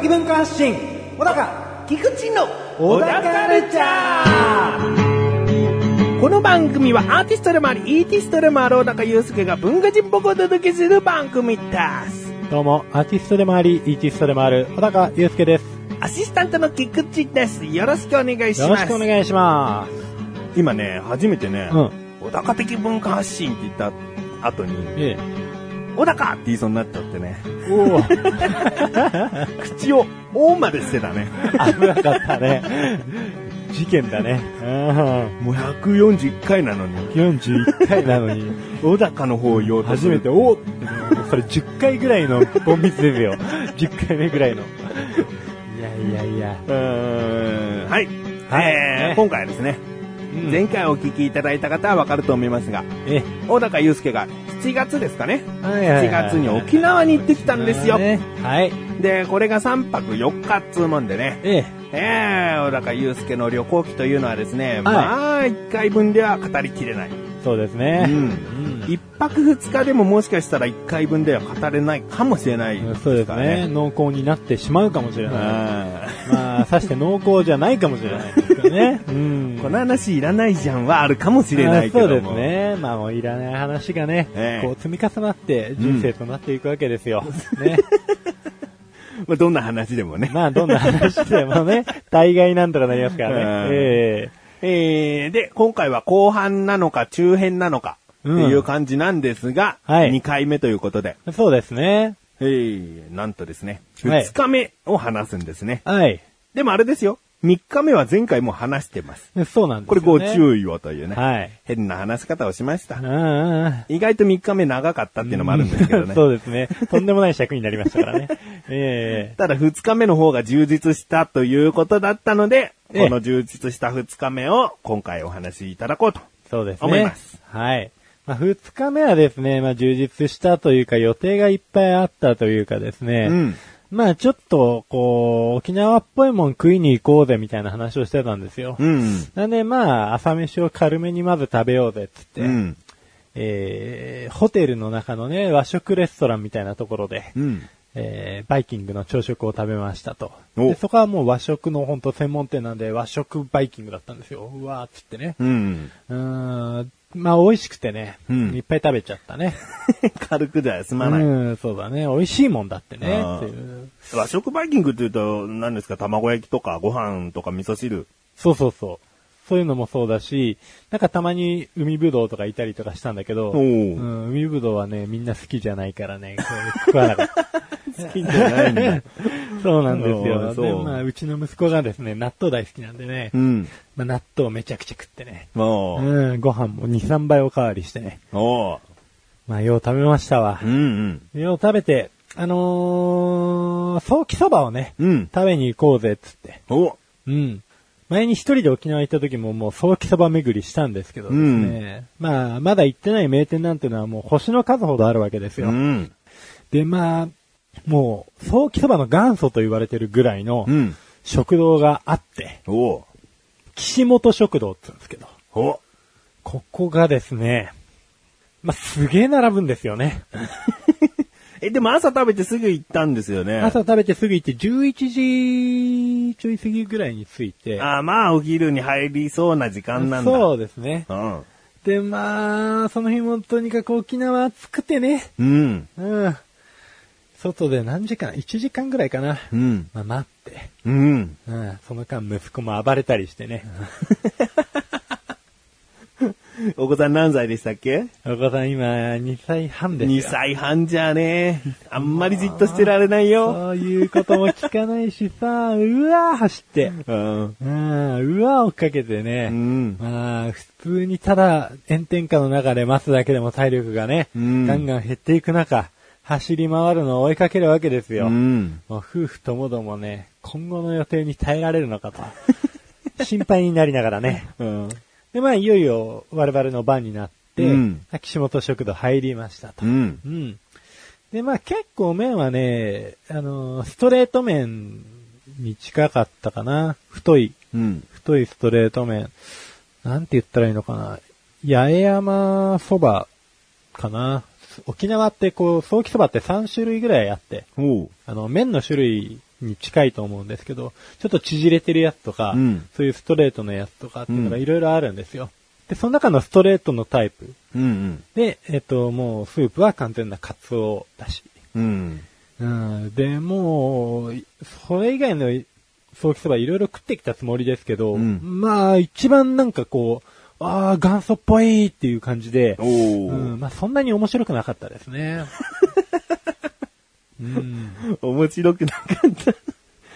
的文化発信小高菊池の小高カルチャーこの番組はアーティストでもあり、イーティストでもある小高祐介が文化人っぽくお届けする番組です。どうも、アーティストでもあり、イーティストでもある、小高祐介です。アシスタントの菊池です。よろしくお願いしよろます。しくお願いしま今ね、初めてね、す。うん。小高的文化発信って言った後に、え小高って言いそうになっちゃってね、え。おお、口を、おまでしてたね。危なかったね。事件だね。うん。もう141回なのに、41回なのに、小高の方を言おうと初めて、おそれ10回ぐらいのボンミスですよ。10回目ぐらいの。いやいやいや。うーんはい。はいえーね今回はですね、うん前回お聞きいただいた方はわかると思いますが、え小高祐介が7月ですかね、はいはいはい7月に沖縄に行ってきたんですよ。ねはい。で、これが3泊4日っつうもんでね、ええ。えー、小高祐介の旅行記というのはですね、まあ、1回分では語りきれない。そうですね。うんうん1泊2日でももしかしたら1回分では語れないかもしれないそうですね。濃厚になってしまうかもしれない。あまあ、さして濃厚じゃないかもしれない ね。うんーこの話いらないじゃんはあるかもしれないけどそうですね。まあもういらない話がね、ええこう積み重なって人生となっていくわけですよ。ね。まあ、どんな話でもね。まあどんな話でもね、大概なんとかなりますからうんね。ええー、で、今回は後半なのか中編なのかっていう感じなんですが、はい2回目ということで、えそうですね。えー、なんとですね、はい2日目を話すんですね。はい。でもあれですよ、3日目は前回も話してます。そうなんですこれ。ご注意をというね、はい。変な話し方をしましたう。んうん。意外と3日目長かったっていうのもあるんですけどね。そうですね。とんでもない尺になりましたからね。えただ2日目の方が充実したということだったので、ええこの充実した2日目を今回お話しいただこうと。えそうですね。思いますはい。まあ、二日目はですね、まあ、充実したというか、予定がいっぱいあったというかですね。うん。まあ、ちょっと、こう、沖縄っぽいもん食いに行こうぜみたいな話をしてたんですよ。うん。なんで、まあ、朝飯を軽めにまず食べようぜっつって、うん。えー、ホテルの中のね、和食レストランみたいなところで、うん。えー、バイキングの朝食を食べましたと。おでそこはもう和食の本当専門店なんで和食バイキングだったんですよ。うわーっつってね。うん。うーん、まあ美味しくてね、うんいっぱい食べちゃったね。軽くでは済まない。うん、そうだね。美味しいもんだってね。あーっていう和食バイキングって言うと、何ですか、卵焼きとかご飯とか味噌汁。そうそうそう。そういうのもそうだし、なんかたまに海ぶどうとかいたりとかしたんだけど、うん、海ぶどうはね、みんな好きじゃないからね、こう食わなかった。好きじゃないんだ。そうなんですおよ。で、まあ、うちの息子がですね、納豆大好きなんでね、うん。まあ、納豆めちゃくちゃ食ってね。うん、ご飯も2、3倍おかわりしてね。まあ、よう食べましたわう。んよう食べて、あのー、早期そばをね、うん。うん。食べに行こうぜ、っつって。おうん。前に一人で沖縄行った時ももう早期そば巡りしたんですけどですね。まあ、まだ行ってない名店なんていうのはもう星の数ほどあるわけですよ。うん。で、まあ、もう、早期そばの元祖と言われてるぐらいのうん。食堂があって、おー。岸本食堂って言うんですけど、おここがですね、まあ、すげえ並ぶんですよね。え、でも朝食べてすぐ行ったんですよね。朝食べてすぐ行って11時ちょい過ぎぐらいに着いて、あーまあ、お昼に入りそうな時間なんだ。そうですね。うん。で、まあ、その日もとにかく沖縄暑くてね、うん。うん。外で何時間 ?1 時間ぐらいかな。うん。まあ、待って。うん。うん。その間息子も暴れたりしてね。お子さん何歳でしたっけ？お子さん今2歳半ですよ。?2 歳半じゃね。あんまりじっとしてられないよ。そういうことも聞かないしさ、うわー走って。うん。うん、うわー追っかけてうね。ん。まあ、普通にただ炎天下の中で待つだけでも体力がね、うんガンガン減っていく中、走り回るのを追いかけるわけですよ。うん。もう夫婦ともどもね、今後の予定に耐えられるのかと。心配になりながらね。うん。で、まあ、いよいよ我々の番になって、うん岸本食堂入りましたと。うん。うん。で、まあ結構麺はね、あの、ストレート麺に近かったかな。太い、うん。太いストレート麺。なんて言ったらいいのかな。八重山そばかな。沖縄ってこう、早期そばって3種類ぐらいあって。あの、麺の種類に近いと思うんですけど、ちょっと縮れてるやつとか、うんそういうストレートのやつとかっていうのがいろいろあるんですよ。で、その中のストレートのタイプうんで、えっと、もうスープは完全なカツオだし。うん。うん。うん、で、もう、それ以外の早期そばいろいろ食ってきたつもりですけど、うんまあ、一番なんかこう、ああ、元祖っぽいっていう感じで、うん、まあそんなに面白くなかったですね。うん、面白くなかった。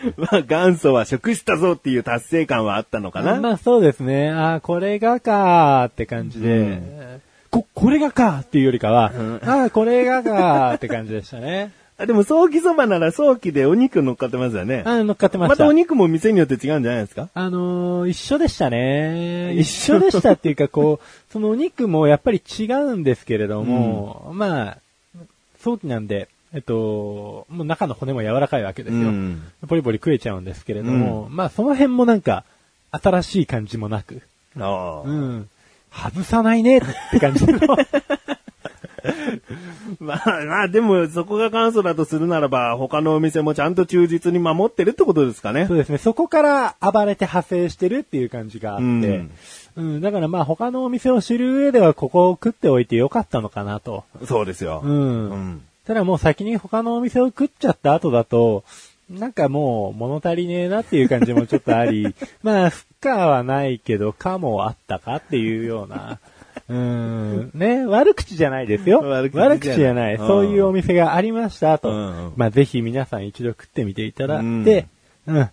まあ、元祖は食したぞっていう達成感はあったのかな。まあそうですね。ああ、これがかーって感じで、うんこ、これがかーっていうよりかは、うんああ、これがかーって感じでしたね。あでも、早期そばなら早期でお肉乗っかってますよね。ああ、乗っかってました。またお肉も店によって違うんじゃないですか？あのー一緒でしたね。一緒でしたっていうか、こう、そのお肉もやっぱり違うんですけれども、まあ、早期なんで、えっと、もう中の骨も柔らかいわけですよ。うんポリポリ食えちゃうんですけれども、まあその辺もなんか、新しい感じもなく、ああ。うん。外さないねって感じの。まあ、まあ、でも、そこが元祖だとするならば、他のお店もちゃんと忠実に守ってるってことですかねそう。ですね。そこから暴れて派生してるっていう感じがあって、うんうん、だからまあ他のお店を知る上ではここを食っておいてよかったのかなと。そうですよ。うん。うんただもう先に他のお店を食っちゃった後だと、なんかもう物足りねえなっていう感じもちょっとあり、まあ、負荷はないけど、かもあったかっていうような、うん、ね、悪口じゃないですよ。悪悪口じゃない口じゃない。うんそういうお店がありましたと。うんうんまあ、ぜひ皆さん一度食ってみていただいうんて、うん、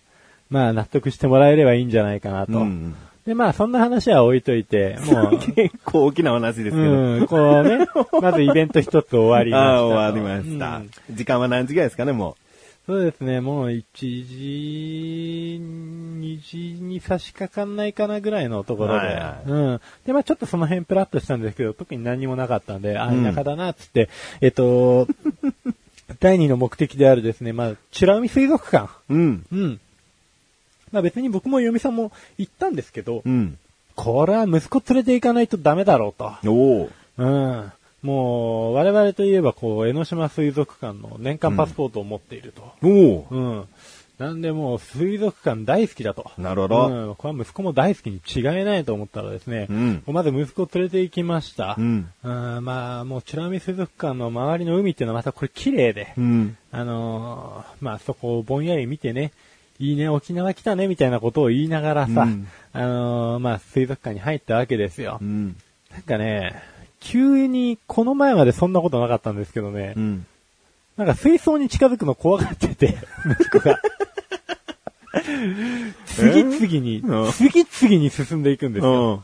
まあ、納得してもらえればいいんじゃないかなと。うんで、まあ、そんな話は置いといて、もう、結構大きな話ですけど。うん、こうね、まずイベント一つ終わりましたああ、と。終わりました、うん時間は何時ぐらいですかね、もそうですね、もう1時、2時に差し掛かんないかなぐらいのところで。はいはいうん。で、まあちょっとその辺プラッとしたんですけど、特に何にもなかったんで、あ、うん田舎だな、つって、えっと、第二の目的であるですね、まあ、美ら海水族館。う。うん。うん。まあ別に僕も嫁さんも行ったんですけど、うん。これは息子連れて行かないとダメだろうと。おお。うん。もう、我々といえば、こう、江ノ島水族館の年間パスポートを持っていると。おお。うん。なんでもう、水族館大好きだと。なるほど。うん。これは息子も大好きに違いないと思ったらですね、うんまず息子を連れて行きました。うん。うんまあ、もう、美ら海水族館の周りの海っていうのはまたこれ綺麗で、うん。あのーまあ、そこをぼんやり見てね、いいね、沖縄来たね、みたいなことを言いながらさ、うんあのーまあ、水族館に入ったわけですよ。うん。なんかね、急に、この前までそんなことなかったんですけどね、うん。なんか水槽に近づくの怖がってて、息子が。次々に、うん次々に進んでいくんですよ。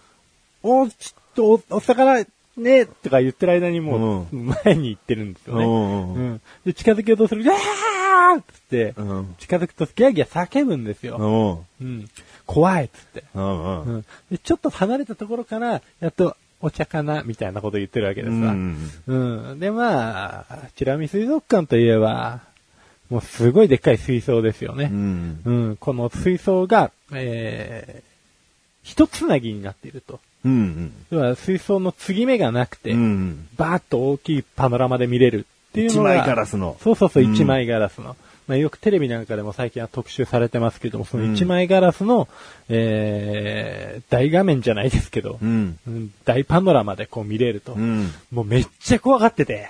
お、ちょっとお、お魚、ね、とか言ってる間にもう、前に行ってるんですよね。うんうん。で、近づけようとする、ギャーっつって、うん。近づくとギャーギャー叫ぶんですよ。おうん。怖いっつって。うん。うん。ちょっと離れたところから、やっと、お茶かなみたいなこと言ってるわけですわ。うんうん。で、まあ、チラミ水族館といえば、もうすごいでっかい水槽ですよねう。ん。うん。この水槽が、えー、一つなぎになっていると。うん。要は水槽の継ぎ目がなくて、うん。バーッと大きいパノラマで見れるっていうのが。一枚ガラスのそうそうそう、うん一枚ガラスの。まあ、よくテレビなんかでも最近は特集されてますけども、その一枚ガラスの、えー、大画面じゃないですけど、うん。うん大パノラマでこう見れると。うん。もうめっちゃ怖がってて。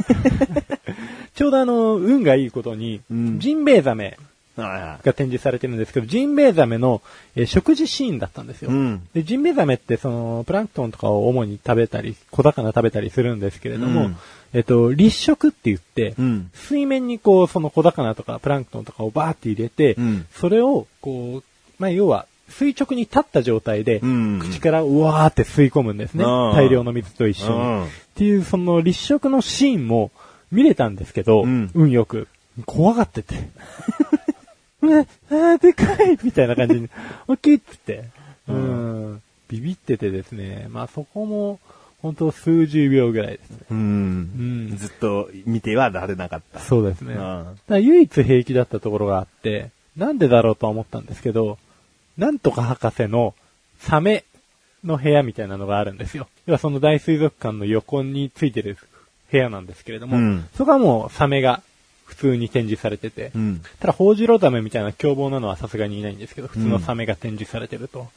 ちょうどあの、運がいいことに、うんジンベエザメが展示されてるんですけど、ジンベエザメの、えー食事シーンだったんですよ。うんで、ジンベエザメってその、プランクトンとかを主に食べたり、小魚食べたりするんですけれども、うんえっと、立食って言って、うん水面にこう、その小魚とかプランクトンとかをバーって入れて、うんそれを、こう、まあ、要は、垂直に立った状態で、うん口からうわーって吸い込むんですね。うん大量の水と一緒に。うんっていう、その立食のシーンも見れたんですけど、うん運よく。怖がってて。うわ、あーでかいみたいな感じに、大きいっつって。うん。ビビっててですね。まあそこも、本当数十秒ぐらいですね。う。うんん。ずっと見てはられなかった。そうですね。うん唯一平気だったところがあって、なんでだろうとは思ったんですけど、なんとか博士のサメの部屋みたいなのがあるんですよ。要はその大水族館の横についてる部屋なんですけれども、うんそこはもうサメが普通に展示されてて、うん。ただ、ホウジロザメみたいな凶暴なのはさすがにいないんですけど、普通のサメが展示されてると。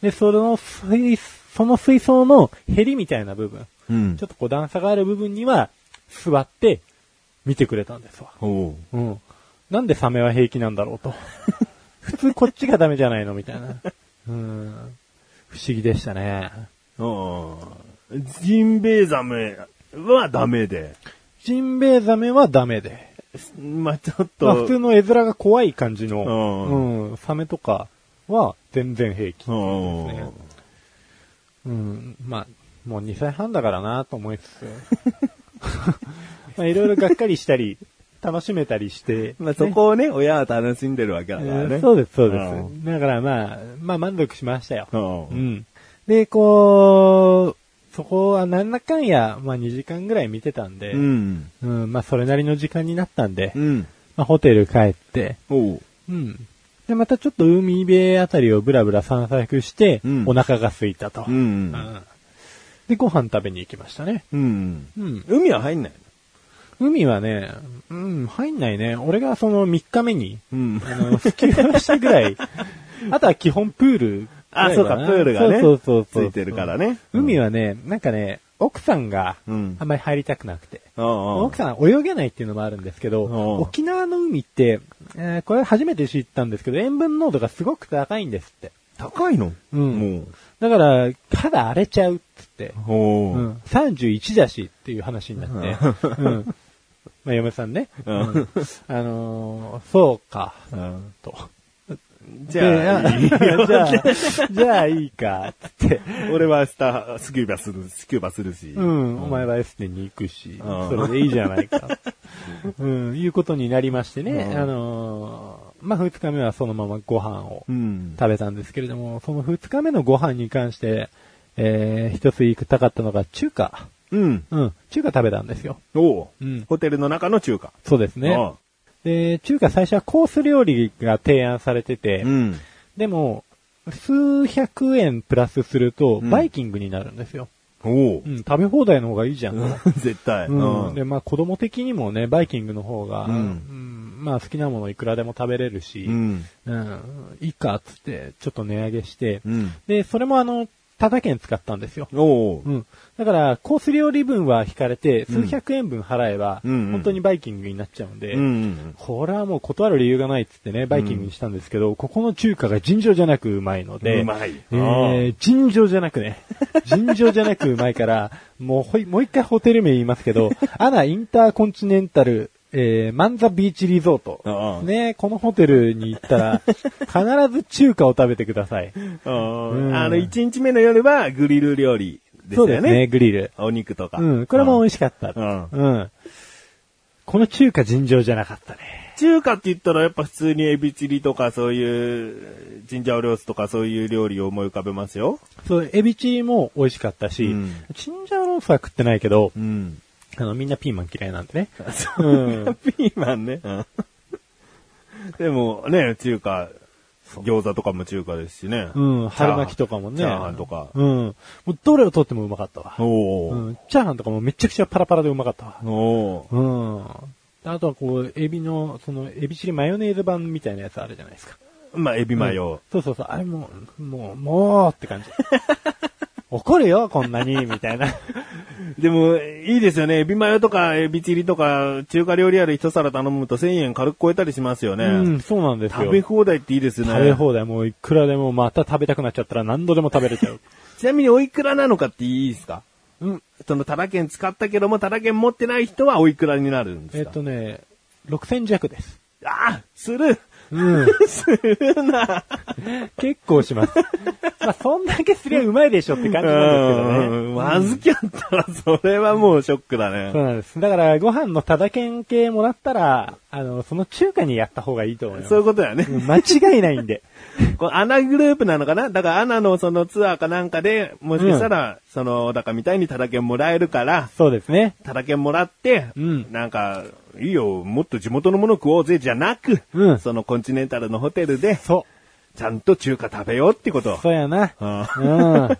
で、その水、その水槽のヘリみたいな部分、うんちょっとこう段差がある部分には、座って、見てくれたんですわ。おううん。なんでサメは平気なんだろうと。普通こっちがダメじゃないのみたいな。うん。不思議でしたね。うん。ジンベエザメはダメで。ジンベエザメはダメで。まあちょっと。まあ普通の絵面が怖い感じの、ううん、サメとかは全然平気。うんですねうん、まあ、もう2歳半だからなと思いつつ、まあいろいろがっかりしたり、楽しめたりして、まあそこをね、親は楽しんでるわけだからね。えーそうです、そうでうんす。だからまあ、まあ満足しましたよ。うんうん。で、こう、そこはなんだかんや、まあ2時間ぐらい見てたんで、うん。うん、まあそれなりの時間になったんで、うん。まあホテル帰って、おう。うん。で、またちょっと海辺あたりをブラブラ散策して、うんお腹が空いたと。うん。うんで、ご飯食べに行きましたね。うん。うん。海は入んない海はね、うん、入んないね。俺がその3日目に、のあの、スキューバしたぐらい。あとは基本プール。あそうかプールがねそうそうそうついてるからね海はね、なんかね、奥さんがうんあんまり入りたくなくて。うん。奥さん泳げないっていうのもあるんですけど、うん沖縄の海って、えーこれ初めて知ったんですけど、塩分濃度がすごく高いんですって。高いの？うんもだから、肌荒れちゃうっつって。う。おう。うん、31だしっていう話になって。うん。まあ、嫁さんね。うんうんあのーそうか、うんと。じゃあ、でいいじゃあ、じゃあいいか、つって。俺は明日、スキューバする、スキューバするし。うん、お前はエステに行くし、うんそれでいいじゃないか。うん、いうことになりましてね。うんあのーまあ、二日目はそのままご飯をうん。食べたんですけれども、その二日目のご飯に関して、えー、一つ言いたかったのが中華。うん。うん、中華食べたんですよ。おう。うん。ホテルの中の中華。そうですね。で、中華最初はコース料理が提案されてて、うん。でも、数百円プラスすると、うんバイキングになるんですよ。おうう。ん、食べ放題の方がいいじゃん。絶対。うん。で、まあ子供的にもね、バイキングの方が、うんうんまあ好きなものいくらでも食べれるし、ううん、ん。いいかっつって、ちょっと値上げして、うん。で、それもあの、タダ券使ったんですよ。おうう。ん。だから、コース料理分は引かれて、数百円分払えば、うんうん本当にバイキングになっちゃうんで、うん。これはもう断る理由がないっつってね、バイキングにしたんですけど、ここの中華が尋常じゃなくうまいので、うまいえー、尋常じゃなくね、尋常じゃなくうまいから、もうほい、もう一回ホテル名言いますけど、アナインターコンチネンタル、えー、マンザビーチリゾート。ああね、このホテルに行ったら、必ず中華を食べてください。うんあの、1日目の夜はグリル料理でしたよね。そうですね、グリル。お肉とか。うん、これも美味しかった。うんうん。この中華尋常じゃなかったね。中華って言ったらやっぱ普通にエビチリとかそういう、ジンジャオロースとかそういう料理を思い浮かべますよ。そう、エビチリも美味しかったし、うんチンジャオロースは食ってないけど、うん。あの、みんなピーマン嫌いなんでね。そうう ピーマンね。うんでもね、中華、餃子とかも中華ですしね。うん、春巻きとかもね。チャーハンとか。うん。もうどれをとってもうまかったわ。おー。うん。チャーハンとかもめちゃくちゃパラパラでうまかったわ。おー。うん。あとはこう、エビの、その、エビチリマヨネーズ版みたいなやつあるじゃないですか。まあ、エビマヨ。そうそうそう。あれもう、もう、もうって感じ。怒るよ、こんなに、みたいな。でも、いいですよね。エビマヨとかエビチリとか中華料理ある一皿頼むと1000円軽く超えたりしますよね。うん、そうなんですよ。食べ放題っていいですね。食べ放題もういくらでもまた食べたくなっちゃったら何度でも食べれちゃう。ちなみにおいくらなのかっていいですか？うん。そのタダ券使ったけども、タダ券持ってない人はおいくらになるんですえかっとね、6000弱です。あするうん。するな結構します。まあ、そんだけすりゃうまいでしょって感じなんですけどね。うんまずきゃったら、それはもうショックだね。そうなんです。だから、ご飯のただ券系もらったら、あの、その中華にやった方がいいと思います。そういうことだよね。うん間違いないんで。こうアナグループなのかな？だからアナのそのツアーかなんかで、もしかしたら、その、だからみたいにタダ券もらえるから、そうですね。タダ券もらって、うんなんか、いいよ、もっと地元のもの食おうぜ、じゃなく、うんそのコンチネンタルのホテルで、そちゃんと中華食べようってことう。。そうやな。うんうん。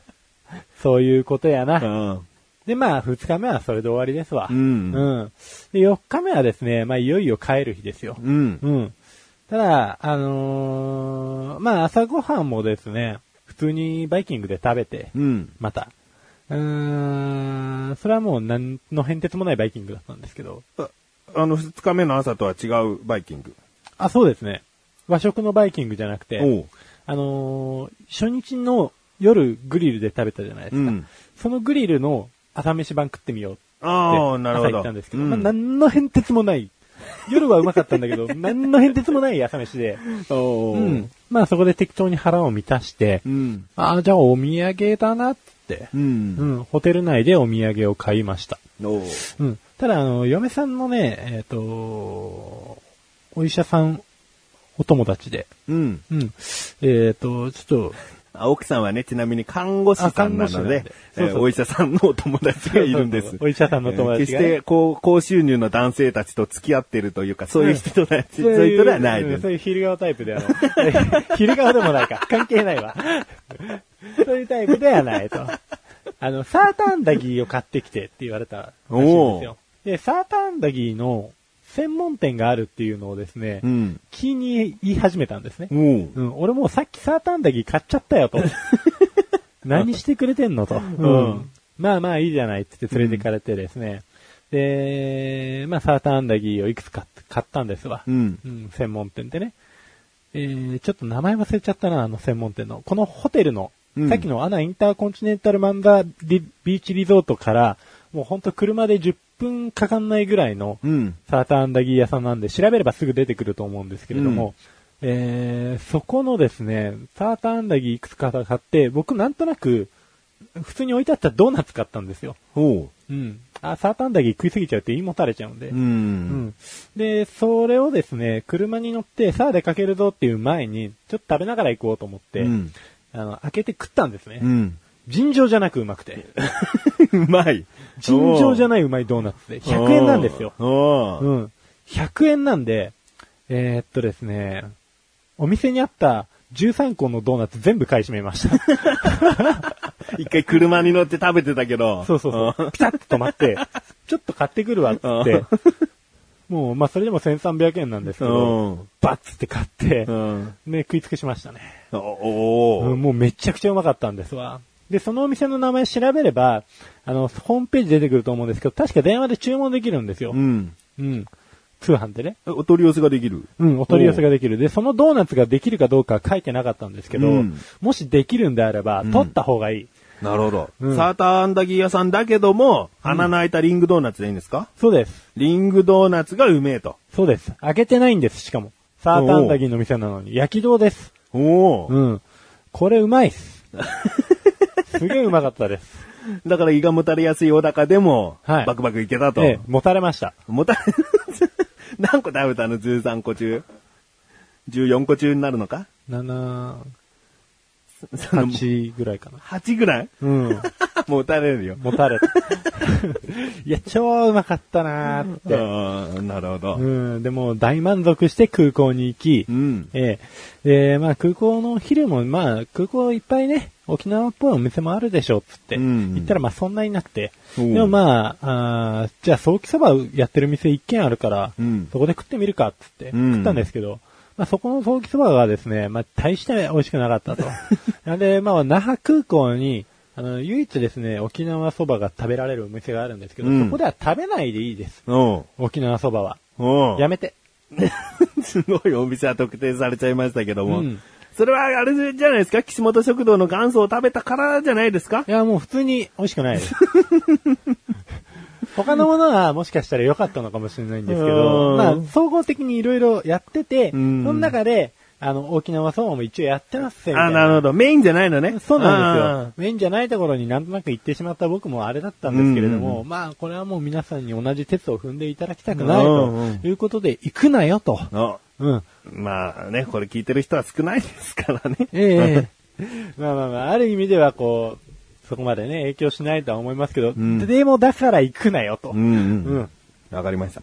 そういうことやうな。ん。で、まあ、二日目はそれで終わりですわ。うんうん。で、四日目はですね、まあ、いよいよ帰る日ですよ。うん。うん。ただ、あのーまあ、朝ごはんもですね、普通にバイキングで食べて、うん。また。うーん、それはもう何の変哲もないバイキングだったんですけど。ああの、二日目の朝とは違うバイキング。あ、そうですね。和食のバイキングじゃなくて。あのー初日の夜グリルで食べたじゃないですか。うんそのグリルの朝飯版食ってみようってああ、なるほど。朝行ったんですけど、うんまあ、何の変哲もない。夜はうまかったんだけど、何の変哲もない朝飯で、おううん。まあそこで適当に腹を満たして、うん。ああ、じゃあお土産だなって、う。うんん、ホテル内でお土産を買いました。おう。うん。ただ、あの、嫁さんのね、えっ、と、お医者さん、お友達で、うん。うん。えっ、と、ちょっと、あ奥さんはね、ちなみに看護師さんなので、そうそうーお医者さんのお友達がいるんですそうそう。お医者さんの友達がねえー決して高高収入の男性たちと付き合ってるというか、そういう人たち、そういう人ではないです。うんそういう昼顔タイプではない。昼顔でもないか。関係ないわ。そういうタイプではないと。あの、サーターアンダギーを買ってきてって言われたらしいんですよ。で、サーターアンダギーの専門店があるっていうのをですね、うん。気に言い始めたんですね。おう。うん、俺もうさっきサーターアンダギー買っちゃったよと。何してくれてんのと。うん。まあまあいいじゃないって言って連れてかれてですね。で、まあサーターアンダギーをいくつか買ったんですわ。うん。うん、専門店でね。えー、ちょっと名前忘れちゃったな、あの専門店の。このホテルの、うんさっきのアナインターコンチネンタルマンダリビーチリゾートから、もうほんと車で10分かかんないぐらいの、うん。サーターアンダギー屋さんなんで、調べればすぐ出てくると思うんですけれども、えー、そこのですね、サーターアンダギーいくつか買って、僕なんとなく、普通に置いてあったドーナツ買ったんですよ。おう。うん。あ、サーターアンダギー食いすぎちゃうって言いもたれちゃうんで。う。うんん。で、それをですね、車に乗って、さあ出かけるぞっていう前に、ちょっと食べながら行こうと思って、うん。あの、開けて食ったんですね。うん。尋常じゃなくうまくて。うまい。尋常じゃないうまいドーナツで、100円なんですよ。おう。うん。100円なんで、えーっとですね、お店にあった13個のドーナツ全部買い占めました。一回車に乗って食べてたけど。そうそうそう。ピタッと止まって、ちょっと買ってくるわっつって、もう、まあそれでも1300円なんですけうど、ん。バッつって買ってう、ん。ね、食いつけしましたね。おもうめちゃくちゃうまかったんですわ。で、そのお店の名前調べれば、あの、ホームページ出てくると思うんですけど、確か電話で注文できるんですよ。うん。うん。通販でね。えお取り寄せができる？うん、お取り寄せができる。で、そのドーナツができるかどうかは書いてなかったんですけど、うんもしできるんであれば、うん取った方がいい。なるほど。うんサーターアンダギー屋さんだけども、穴の開いたリングドーナツでいいんですか？そうです。リングドーナツがうめえと。そうです。開けてないんです、しかも。サーターアンダギーの店なのに。焼き堂です。おお、うん。これうまいっす。すげえうまかったです。だから胃がもたれやすいお高でも、はいバクバクいけたと。ええ、もたれました。もたれ、何個食べたの ?13 個中 ?14 個中になるのか？7、その8ぐらいかな。8ぐらい？うん。もたれるよ。もたれた。いや、超うまかったなーって。なるほど。うん。でも、大満足して空港に行き、うん。ええで、まあ空港の昼も、まあ空港いっぱいね、沖縄っぽいお店もあるでしょ、つって。うん行ったらまあそんなになくて。でもまあ、あーじゃあ早期そばやってる店一軒あるから、うんそこで食ってみるか、つって、うん食ったんですけど、まあそこの早期そばがですね、まあ大して美味しくなかったと。なんで、まあ那覇空港に、あの、唯一ですね、沖縄そばが食べられるお店があるんですけど、うんそこでは食べないでいいです。沖縄そばは。やめて。すごいお店は特定されちゃいましたけども。うんそれはあれじゃないですか？岸本食堂の元祖を食べたからじゃないですか？いや、もう普通に美味しくないです。他のものはもしかしたら良かったのかもしれないんですけうど、んまあ、総合的にいろいろやってて、そうんの中で、あの、沖縄そばも一応やってますよ。あ、なるほど。メインじゃないのね。そうなんですよ。メインじゃないところになんとなく行ってしまった僕もあれだったんですけれども、うまあ、これはもう皆さんに同じ鉄を踏んでいただきたくないうんということで、行くなよと。あうん。まあね、これ聞いてる人は少ないですからね。ええ まあまあまあ、ある意味ではこう、そこまでね、影響しないとは思いますけど、んでもだから行くなよと。うんううんん。わかりました。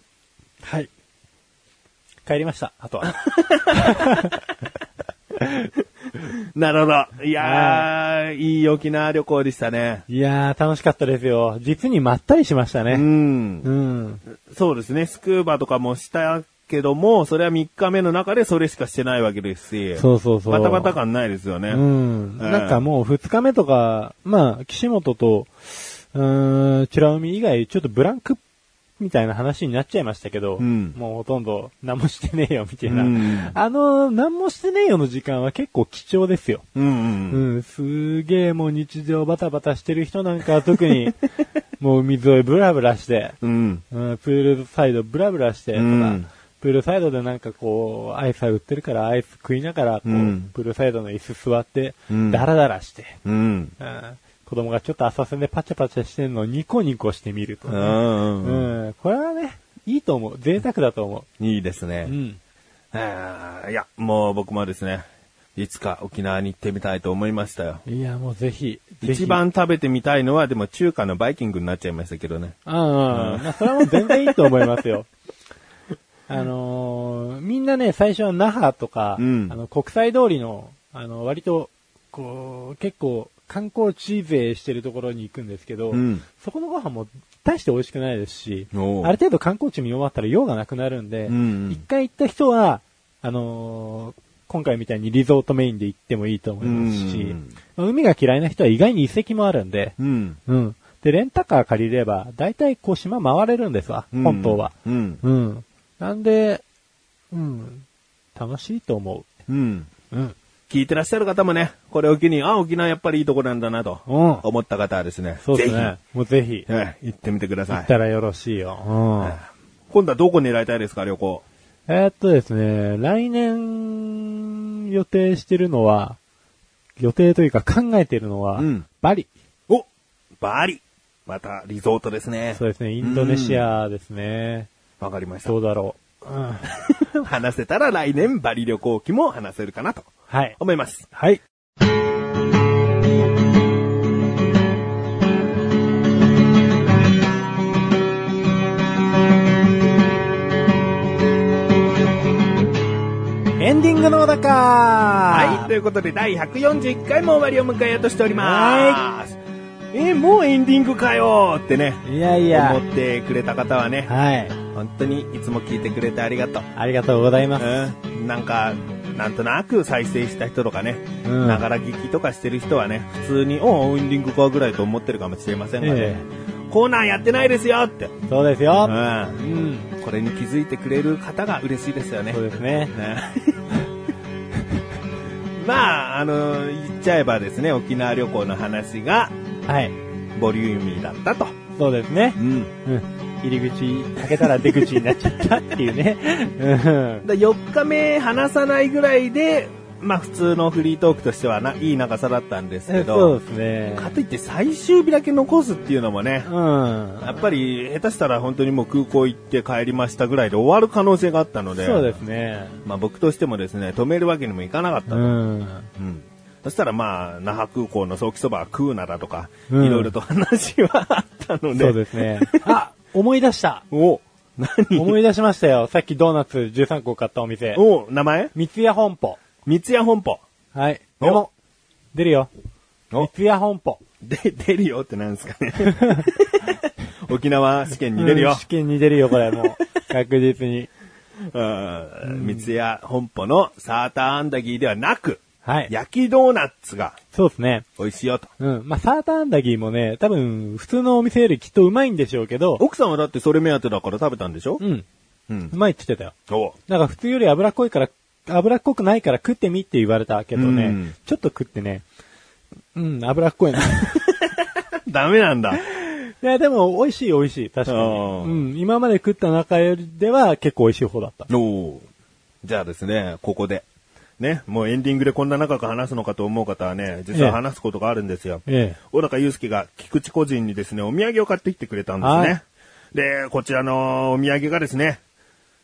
はい。帰りました、あとは。なるほど。いやー、いい沖縄旅行でしたね。いやー、楽しかったですよ。実にまったりしましたうね。ん。うん。そうですね。スクーバとかもしたけども、それは3日目の中でそれしかしてないわけですし。そうそうそう。バタバタ感ないですよね。うん。ええなんかもう二日目とか、まあ、岸本と、うーん、チュラ海以外、ちょっとブランクみたいな話になっちゃいましたけど、うんもうほとんど何もしてねえよ、みたいな。うんあの、何もしてねえよの時間は結構貴重ですよ。うんうん。うん、すげえもう日常バタバタしてる人なんかは特に、もう海沿いブラブラして、うん。うん、プールサイドブラブラしてとか、うんプールサイドでなんかこう、アイスは売ってるからアイス食いながら、こう、うんプールサイドの椅子座って、うんダラダラして、うん。うん子供がちょっと浅瀬でパチャパチャしてるのをニコニコしてみるとうね、ん。うんこれはね、いいと思う。贅沢だと思いいですねう。う。ん。いや、もう僕もですね、いつか沖縄に行ってみたいと思いましたよ。いや、もうぜひ。一。番食べてみたいのは、でも中華のバイキングになっちゃいましたけどね。うんうん。まあ、それはもう全然いいと思いますよ。あのーみんなね、最初は那覇とか、うんあの、国際通りの、あの、割と、こう、結構、観光地勢してるところに行くんですけど、うんそこのご飯も大して美味しくないですし、ある程度観光地見終わったら用がなくなるんで、うんうん一回行った人は、あのー今回みたいにリゾートメインで行ってもいいと思いますし、うんまあ海が嫌いな人は意外に遺跡もあるんで、うん。うん。で、レンタカー借りれば、大体こう島回れるんですわ、本当は。うん。うん。なんで、うん。楽しいと思うん。う。うん。聞いてらっしゃる方もね、これを機に、あ、沖縄やっぱりいいとこなんだなとうん。思った方はですね、そうですね。もうぜひ、行ってみてください。行ったらよろしいよ。うん。今度はどこ狙いたいですか、旅行？えーっとですね、来年予定してるのは、予定というか考えてるのは、うんバリ。おバリまたリゾートですね。そうですね、インドネシアですね。わかりましたど。うだろう。うん。話せたら来年バリ旅行記も話せるかなとはい。思います。はい。エンディングの小高はい、ということで第141回も終わりを迎えようとしております。えーもうエンディングかよってね、いやいや。思ってくれた方はね、はい。本当にいつも聞いてくれてありがとう。ありがとうございます。うん、なんか、なんとなく再生した人とかね、うんながら聞きとかしてる人はね、普通に、おうエンディングかぐらいと思ってるかもしれませんがね、えコーナーやってないですよって、そうですよ。う、うんん。これに気づいてくれる方が嬉しいですよねそう。ですね。ね まあ、あの、言っちゃえばですね、沖縄旅行の話が、はい。ボリューミーだったと。そうですね。うん。うん。入り口開けたら出口になっちゃったっていうね。うん。だ4日目話さないぐらいで、まあ普通のフリートークとしてはな、いい長さだったんですけそど、うですね。かといって最終日だけ残すっていうのもね、うん。やっぱり下手したら本当にもう空港行って帰りましたぐらいで終わる可能性があったので、そうですね。まあ僕としてもですね、止めるわけにもいかなかったと。うん。うんそしたらまあ、那覇空港のソーキそばは食うなだとか、うんいろいろと話はあったので。そうですね。あ、思い出した。お何？思い出しましたよ。さっきドーナツ13個買ったお店。お名前？三ツ矢本舗。三ツ矢本舗。はい。おでも、出るよ。お三ツ矢本舗。で、出るよってなんですかね。沖縄試験に出るようん。試験に出るよ、これ、もう。確実に。うん三ツ矢本舗のサーターアンダギーではなく、はい。焼きドーナツがそうですね。美味しいよと。うん。まあ、サーターアンダギーもね、多分、普通のお店よりきっとうまいんでしょうけど、奥さんはだってそれ目当てだから食べたんでしょ？うん。うんう。まいって言ってたよ。おだから普通より脂っこいから、脂っこくないから食ってみって言われたけどね、うんちょっと食ってね、うん、脂っこいな。い ダメなんだ。や、でも美味しい美味しい、確かに。うん、今まで食った中よりでは結構美味しい方だった。おーじゃあですね、ここで。ね、もうエンディングでこんな長く話すのかと思う方はね、実は話すことがあるんですよ。ええ。小高祐介が菊池個人にですね、お土産を買ってきてくれたんですはいね。で、こちらのお土産がですね、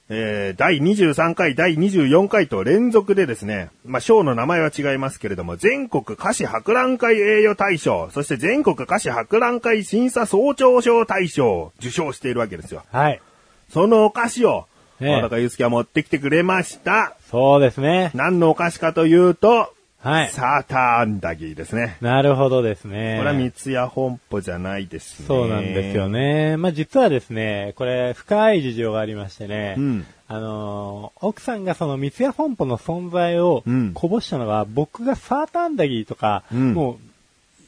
えー、第23回、第24回と連続でですね、まあ、賞の名前は違いますけれども、全国菓子博覧会栄誉大賞、そして全国菓子博覧会審査総長賞大賞を受賞しているわけですよ。はい。そのお菓子を、ええ小高祐介は持ってきてくれました。そうですね。何のお菓子かというと、はい。サーターアンダギーですね。なるほどですね。これは三ツ矢本舗じゃないですね。そうなんですよ。ね。まあ、実はですね、これ深い事情がありましてね、うんあのー奥さんがその三ツ矢本舗の存在をうんこぼしたのが、僕がサーターアンダギーとか、うんも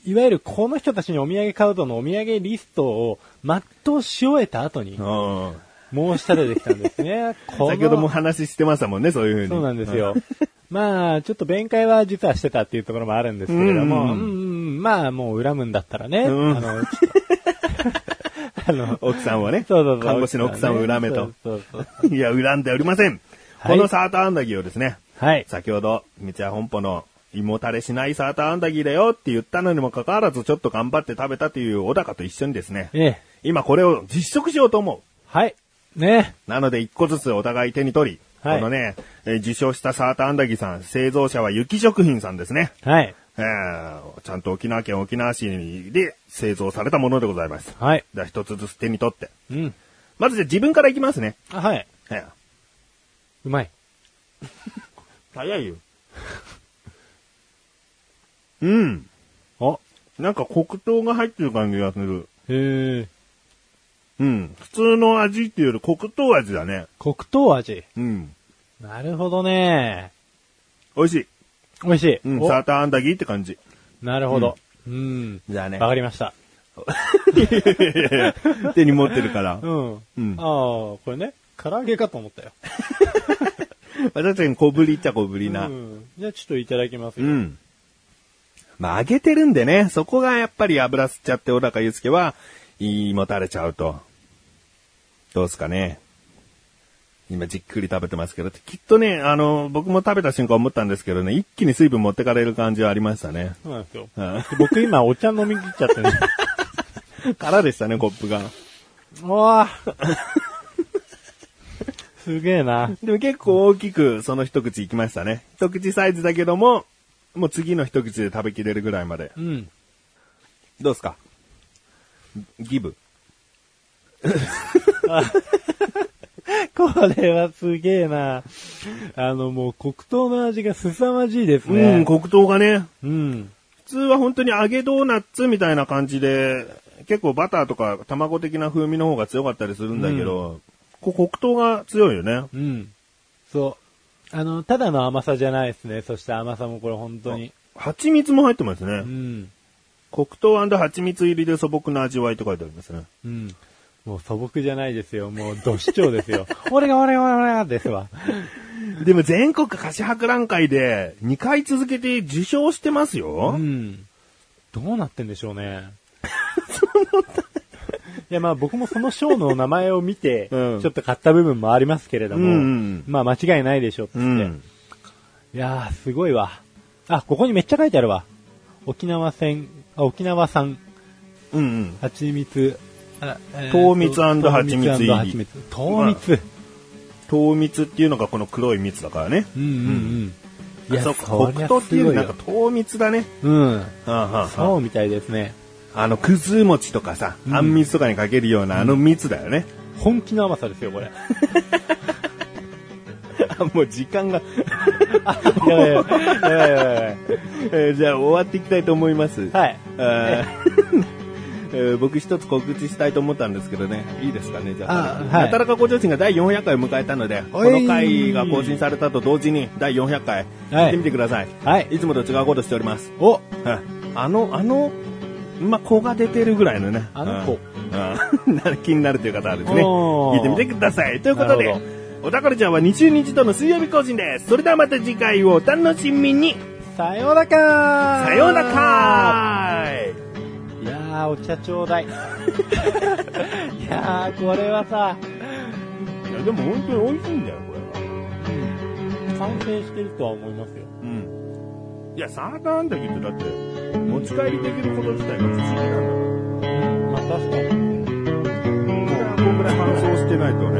う、いわゆるこの人たちにお土産買うとのお土産リストを全うし終えた後にうん申し立ててきたんですね。先ほども話してましたもんね、そういうふうに。そうなんですよ。まあ、ちょっと弁解は実はしてたっていうところもあるんですけれども、ううんんうんまあ、もう恨むんだったらね、うんあの、あの、奥さんをね、そうそうそう看護師の奥さんを恨めと。そうそうそう。いや、恨んでおりません。はいこのサーターアンダギーをですね、はい。先ほど、三ツ矢本舗の胃もたれしないサーターアンダギーだよって言ったのにもかかわらず、ちょっと頑張って食べたという小高と一緒にですね、ええ。今これを実食しようと思う。はい。ね。なので一個ずつお互い手に取り、はいこのね、えー受賞したサーターアンダギーさん、製造者は雪食品さんですね。はい。えーちゃんと沖縄県沖縄市で製造されたものでございます。はい。じゃあ一つずつ手に取って。うん。まずじゃあ自分からいきますね。あはい。えーうまい。早いよ。うん。お。なんか黒糖が入ってる感じがする。へえ。うん。普通の味っていうより黒糖味だね。黒糖味。うん。なるほどね。美味しい。美味しい。うん。おサーターアンダギーって感じ。なるほど。うん。じゃあねわかりました。手に持ってるから。うん。うんああ、これね、唐揚げかと思ったよ。まあ確かに小ぶりっちゃ小ぶりな。ううん。ん。じゃあちょっといただきますよ。まあ揚げてるんでね、そこがやっぱり油吸っちゃって小高祐介は、胃もたれちゃうと。どうですかね。今じっくり食べてますけど、きっとね、あの、僕も食べた瞬間思ったんですけどね、一気に水分持ってかれる感じはありましたね。そうなんですよ。うん僕今お茶飲み切っちゃってね。空でしたね、コップが。うわすげえな。でも結構大きくその一口いきましたね。一口サイズだけども、もう次の一口で食べきれるぐらいまで。うん。どうですか？ギブ これはすげえな。あのもう黒糖の味が凄まじいですうね。ん、黒糖がね、うん。普通は本当に揚げドーナッツみたいな感じで、結構バターとか卵的な風味の方が強かったりするんだけど、こう黒糖が強いよね。うん。そう。あの、ただの甘さじゃないですね。そして甘さもこれ本当に。蜂蜜も入ってますうね。ん。黒糖蜂蜜入りで素朴な味わいと書いてありますね。うん。もう素朴じゃないですよ。もう、ど市長ですよ。俺が俺が俺がですわ。でも全国菓子博覧会で2回続けて受賞してますよ。うん。どうなってんでしょうね。いや、まあ僕もその賞の名前を見て、うんちょっと買った部分もありますけれども、うんうんまあ間違いないでしょ、つって。うん。いやー、すごいわ。あ、ここにめっちゃ書いてあるわ。沖縄戦、あ沖縄産、うんうん。蜂蜜、糖蜜蜂蜜入り糖蜜糖蜜。っていうのがこの黒い蜜だからね。うんうんうん。いや、そうか黒糖っていうよりなんかす糖蜜だね。うん。はあはあはあそうみたいですね。あの、くず餅とかさ、うんあんみつとかにかけるようなあの蜜だよね。本気の甘さですよ、これ。いもう時間が、やいやいやいやいやいえーじゃあ終わっていきたいと思います。やはい。えー僕一つ告知したいと思ったんですけどね。いいですかねじゃあ。あはい働かご上心が第400回を迎えたので、この回が更新されたと同時に第400回、はい行ってみてください。はい。いつもと違うことしております。おはいあの、あの、まあ、子が出てるぐらいのね。あの子うん。うん 気になるという方はですね、聞いてみてください。ということでおたかるちゃんは2週に1度の水曜日更新です。それではまた次回をお楽しみに。さようならさようならいやー、お茶ちょうだい。いやー、これはさ、いや、でも本当に美味しいんだよ、これは。完成してるとは思いますよ。うん。いや、サーターアンダギーってだって、持ち帰りできること自体が不思議なんだから。まあ確かに。これぐらい乾燥してないとね、